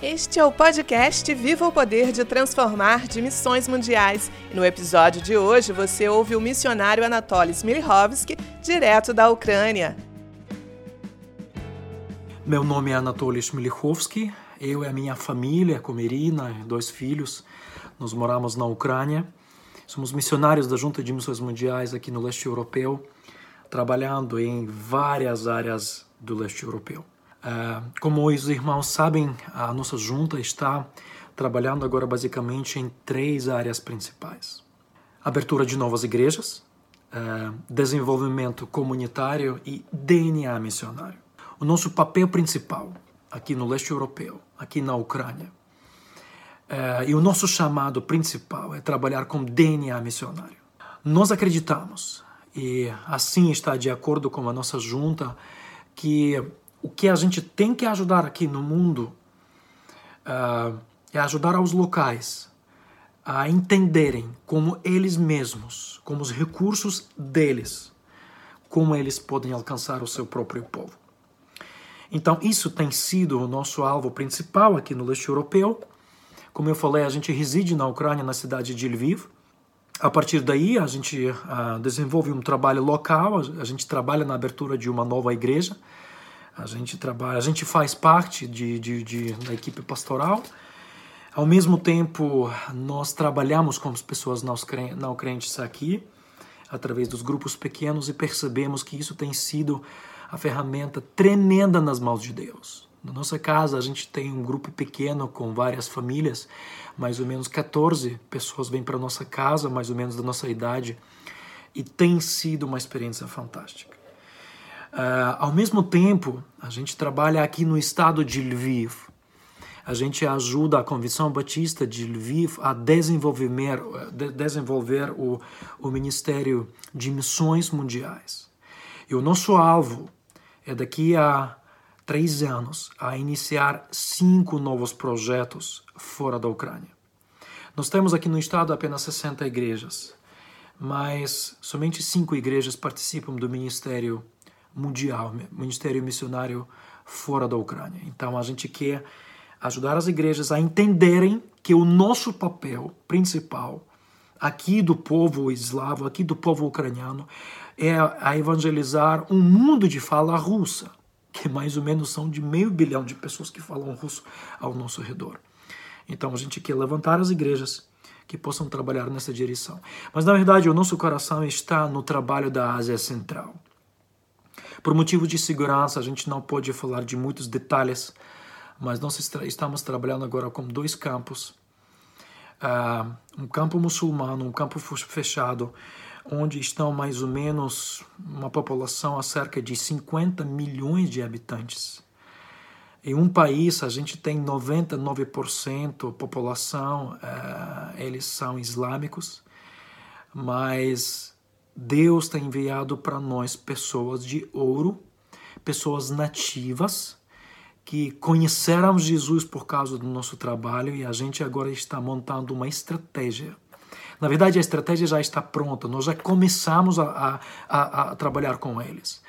Este é o podcast Viva o Poder de Transformar de Missões Mundiais. No episódio de hoje você ouve o missionário Anatoly Smirhovsky, direto da Ucrânia. Meu nome é Anatoly Smirhovsky, eu e a minha família, com Irina dois filhos, nós moramos na Ucrânia. Somos missionários da Junta de Missões Mundiais aqui no leste europeu, trabalhando em várias áreas do leste europeu. Ah, como os irmãos sabem, a nossa junta está trabalhando agora basicamente em três áreas principais: abertura de novas igrejas, ah, desenvolvimento comunitário e DNA missionário. O nosso papel principal aqui no leste europeu, aqui na Ucrânia, ah, e o nosso chamado principal é trabalhar com DNA missionário. Nós acreditamos, e assim está de acordo com a nossa junta, que o que a gente tem que ajudar aqui no mundo uh, é ajudar os locais a entenderem como eles mesmos, como os recursos deles, como eles podem alcançar o seu próprio povo. Então, isso tem sido o nosso alvo principal aqui no leste europeu. Como eu falei, a gente reside na Ucrânia, na cidade de Lviv. A partir daí, a gente uh, desenvolve um trabalho local, a gente trabalha na abertura de uma nova igreja a gente trabalha, a gente faz parte de, de, de, da equipe pastoral. Ao mesmo tempo, nós trabalhamos com as pessoas não crentes aqui, através dos grupos pequenos, e percebemos que isso tem sido a ferramenta tremenda nas mãos de Deus. Na nossa casa, a gente tem um grupo pequeno com várias famílias, mais ou menos 14 pessoas vêm para nossa casa, mais ou menos da nossa idade, e tem sido uma experiência fantástica. Uh, ao mesmo tempo, a gente trabalha aqui no estado de Lviv. A gente ajuda a Convenção Batista de Lviv a desenvolver, de, desenvolver o, o Ministério de Missões Mundiais. E o nosso alvo é daqui a três anos a iniciar cinco novos projetos fora da Ucrânia. Nós temos aqui no estado apenas 60 igrejas, mas somente cinco igrejas participam do Ministério mundial, ministério missionário fora da Ucrânia. Então a gente quer ajudar as igrejas a entenderem que o nosso papel principal aqui do povo eslavo, aqui do povo ucraniano, é a evangelizar um mundo de fala russa, que mais ou menos são de meio bilhão de pessoas que falam russo ao nosso redor. Então a gente quer levantar as igrejas que possam trabalhar nessa direção. Mas na verdade o nosso coração está no trabalho da Ásia Central. Por motivo de segurança, a gente não pode falar de muitos detalhes, mas nós estamos trabalhando agora com dois campos. Uh, um campo muçulmano, um campo fechado, onde estão mais ou menos uma população a cerca de 50 milhões de habitantes. Em um país, a gente tem 99% população, uh, eles são islâmicos, mas Deus tem enviado para nós pessoas de ouro, pessoas nativas, que conheceram Jesus por causa do nosso trabalho e a gente agora está montando uma estratégia. Na verdade, a estratégia já está pronta, nós já começamos a, a, a trabalhar com eles.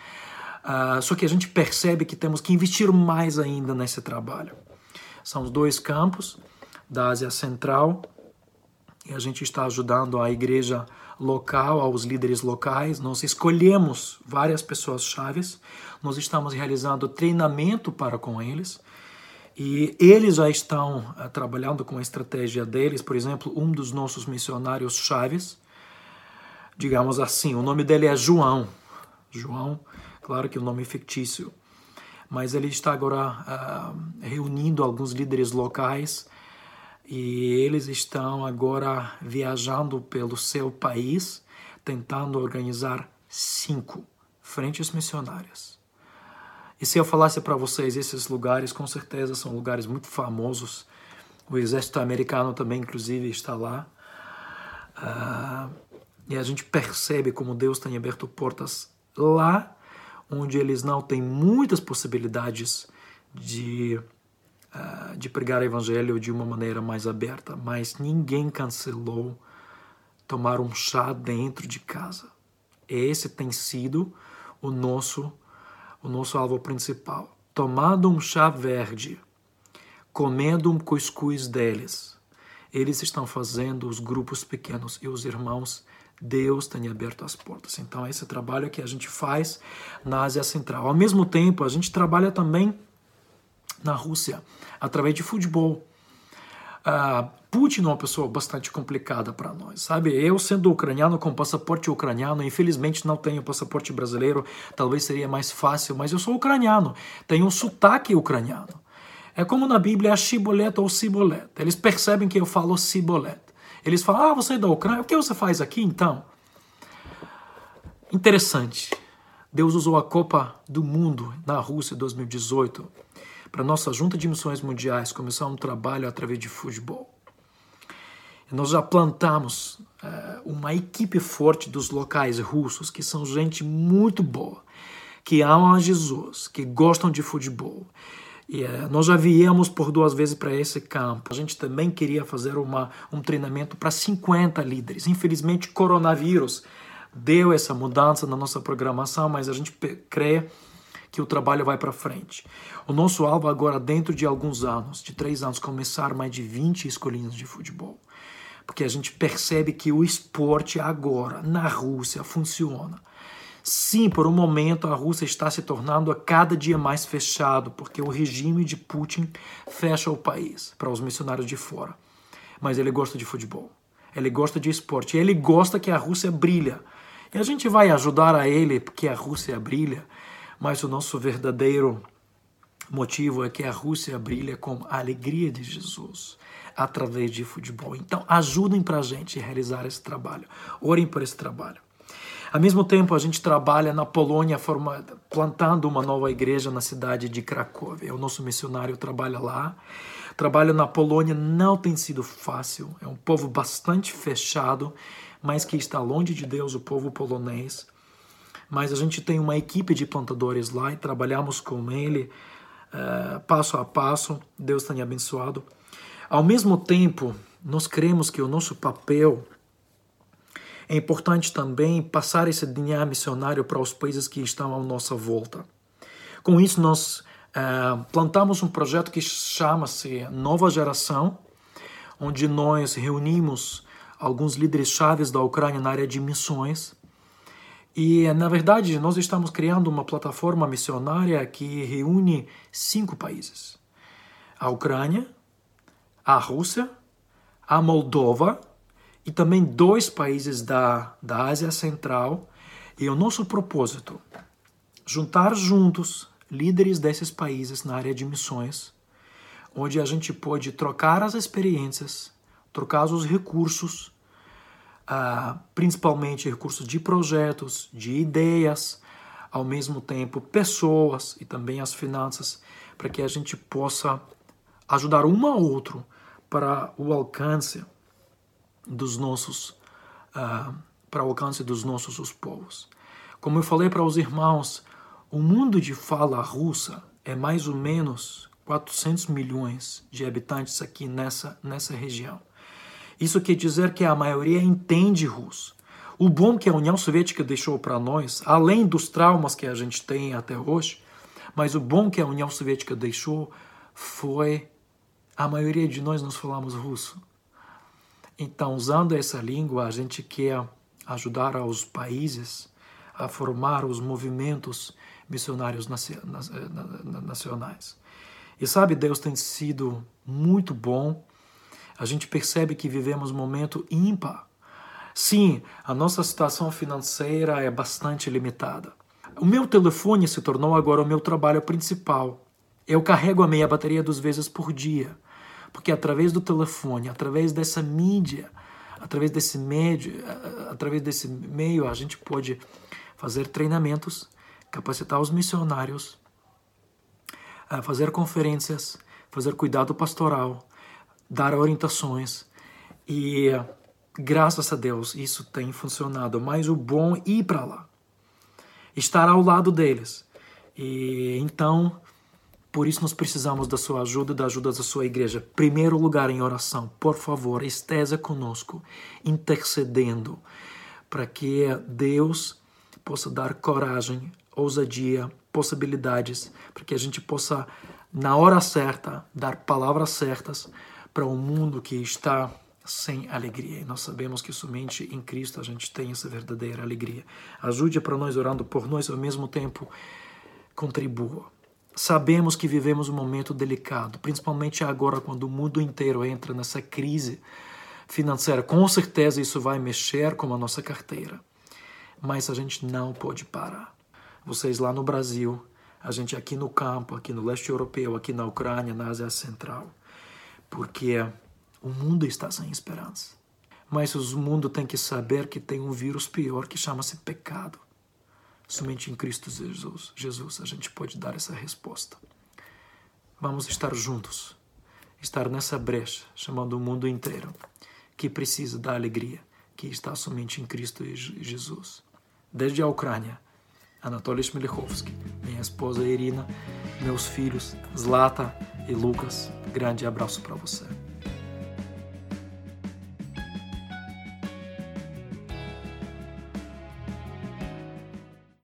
Uh, só que a gente percebe que temos que investir mais ainda nesse trabalho. São os dois campos da Ásia Central e a gente está ajudando a igreja local, aos líderes locais. Nós escolhemos várias pessoas chaves, nós estamos realizando treinamento para com eles. E eles já estão uh, trabalhando com a estratégia deles. Por exemplo, um dos nossos missionários chaves, digamos assim, o nome dele é João. João, claro que é um nome fictício, mas ele está agora uh, reunindo alguns líderes locais e eles estão agora viajando pelo seu país, tentando organizar cinco frentes missionárias. E se eu falasse para vocês esses lugares, com certeza são lugares muito famosos. O exército americano também, inclusive, está lá. Uh, e a gente percebe como Deus tem aberto portas lá, onde eles não têm muitas possibilidades de uh, de pregar o evangelho de uma maneira mais aberta, mas ninguém cancelou tomar um chá dentro de casa. Esse tem sido o nosso o nosso alvo principal. Tomando um chá verde comendo um cuscuz deles. Eles estão fazendo os grupos pequenos e os irmãos Deus tem aberto as portas. Então, esse trabalho que a gente faz na Ásia Central. Ao mesmo tempo, a gente trabalha também na Rússia, através de futebol. Uh, Putin é uma pessoa bastante complicada para nós, sabe? Eu, sendo ucraniano com passaporte ucraniano, infelizmente não tenho passaporte brasileiro, talvez seria mais fácil, mas eu sou ucraniano, tenho um sotaque ucraniano. É como na Bíblia, a Shibolet ou Sibolet. Eles percebem que eu falo Sibolet. Eles falam: Ah, você é da Ucrânia, o que você faz aqui então? Interessante. Deus usou a Copa do Mundo na Rússia em 2018 para nossa junta de missões mundiais começar um trabalho através de futebol. Nós já plantamos uh, uma equipe forte dos locais russos, que são gente muito boa, que amam a Jesus, que gostam de futebol e, uh, nós já viemos por duas vezes para esse campo. A gente também queria fazer uma, um treinamento para 50 líderes. Infelizmente, coronavírus deu essa mudança na nossa programação, mas a gente crê que o trabalho vai para frente. O nosso alvo agora, dentro de alguns anos, de três anos, começar mais de 20 escolinhas de futebol. Porque a gente percebe que o esporte agora, na Rússia, funciona. Sim, por um momento a Rússia está se tornando a cada dia mais fechado, porque o regime de Putin fecha o país para os missionários de fora. Mas ele gosta de futebol, ele gosta de esporte, ele gosta que a Rússia brilha. E a gente vai ajudar a ele porque a Rússia brilha, mas o nosso verdadeiro motivo é que a Rússia brilha com a alegria de Jesus através de futebol. Então, ajudem para a gente realizar esse trabalho. Orem por esse trabalho. Ao mesmo tempo, a gente trabalha na Polônia forma, plantando uma nova igreja na cidade de Cracóvia. O nosso missionário trabalha lá. Trabalho na Polônia não tem sido fácil. É um povo bastante fechado, mas que está longe de Deus, o povo polonês. Mas a gente tem uma equipe de plantadores lá e trabalhamos com ele uh, passo a passo. Deus tenha abençoado. Ao mesmo tempo, nós cremos que o nosso papel é importante também passar esse dinheiro missionário para os países que estão à nossa volta. Com isso, nós uh, plantamos um projeto que chama-se Nova Geração, onde nós reunimos alguns líderes chaves da Ucrânia na área de missões. E, na verdade, nós estamos criando uma plataforma missionária que reúne cinco países: a Ucrânia, a Rússia, a Moldova, e também dois países da, da Ásia Central. E o nosso propósito, juntar juntos líderes desses países na área de missões, onde a gente pode trocar as experiências, trocar os recursos, principalmente recursos de projetos, de ideias, ao mesmo tempo pessoas e também as finanças, para que a gente possa ajudar um ao outro para o alcance dos nossos uh, para o alcance dos nossos os povos. Como eu falei para os irmãos, o mundo de fala russa é mais ou menos 400 milhões de habitantes aqui nessa nessa região. Isso quer dizer que a maioria entende russo. O bom que a União Soviética deixou para nós, além dos traumas que a gente tem até hoje, mas o bom que a União Soviética deixou foi a maioria de nós nos falamos russo. Então, usando essa língua, a gente quer ajudar aos países a formar os movimentos missionários nacionais. E sabe, Deus tem sido muito bom. A gente percebe que vivemos um momento ímpar. Sim, a nossa situação financeira é bastante limitada. O meu telefone se tornou agora o meu trabalho principal. Eu carrego a meia bateria duas vezes por dia. Porque através do telefone, através dessa mídia, através desse através desse meio, a gente pode fazer treinamentos, capacitar os missionários, fazer conferências, fazer cuidado pastoral, dar orientações e graças a Deus isso tem funcionado. Mas o bom é ir para lá, estar ao lado deles. E então por isso nós precisamos da sua ajuda, da ajuda da sua igreja. Primeiro lugar em oração, por favor, esteja conosco, intercedendo, para que Deus possa dar coragem, ousadia, possibilidades, para que a gente possa na hora certa, dar palavras certas para um mundo que está sem alegria. E nós sabemos que somente em Cristo a gente tem essa verdadeira alegria. Ajude para nós orando por nós, ao mesmo tempo contribua. Sabemos que vivemos um momento delicado, principalmente agora quando o mundo inteiro entra nessa crise financeira. Com certeza isso vai mexer com a nossa carteira. Mas a gente não pode parar. Vocês lá no Brasil, a gente aqui no campo, aqui no leste europeu, aqui na Ucrânia, na Ásia Central. Porque o mundo está sem esperança. Mas o mundo tem que saber que tem um vírus pior que chama-se pecado. Somente em Cristo Jesus, Jesus a gente pode dar essa resposta. Vamos estar juntos, estar nessa brecha, chamando o mundo inteiro, que precisa da alegria que está somente em Cristo Jesus. Desde a Ucrânia, Anatoly Smilechovski, minha esposa Irina, meus filhos Zlata e Lucas, grande abraço para você.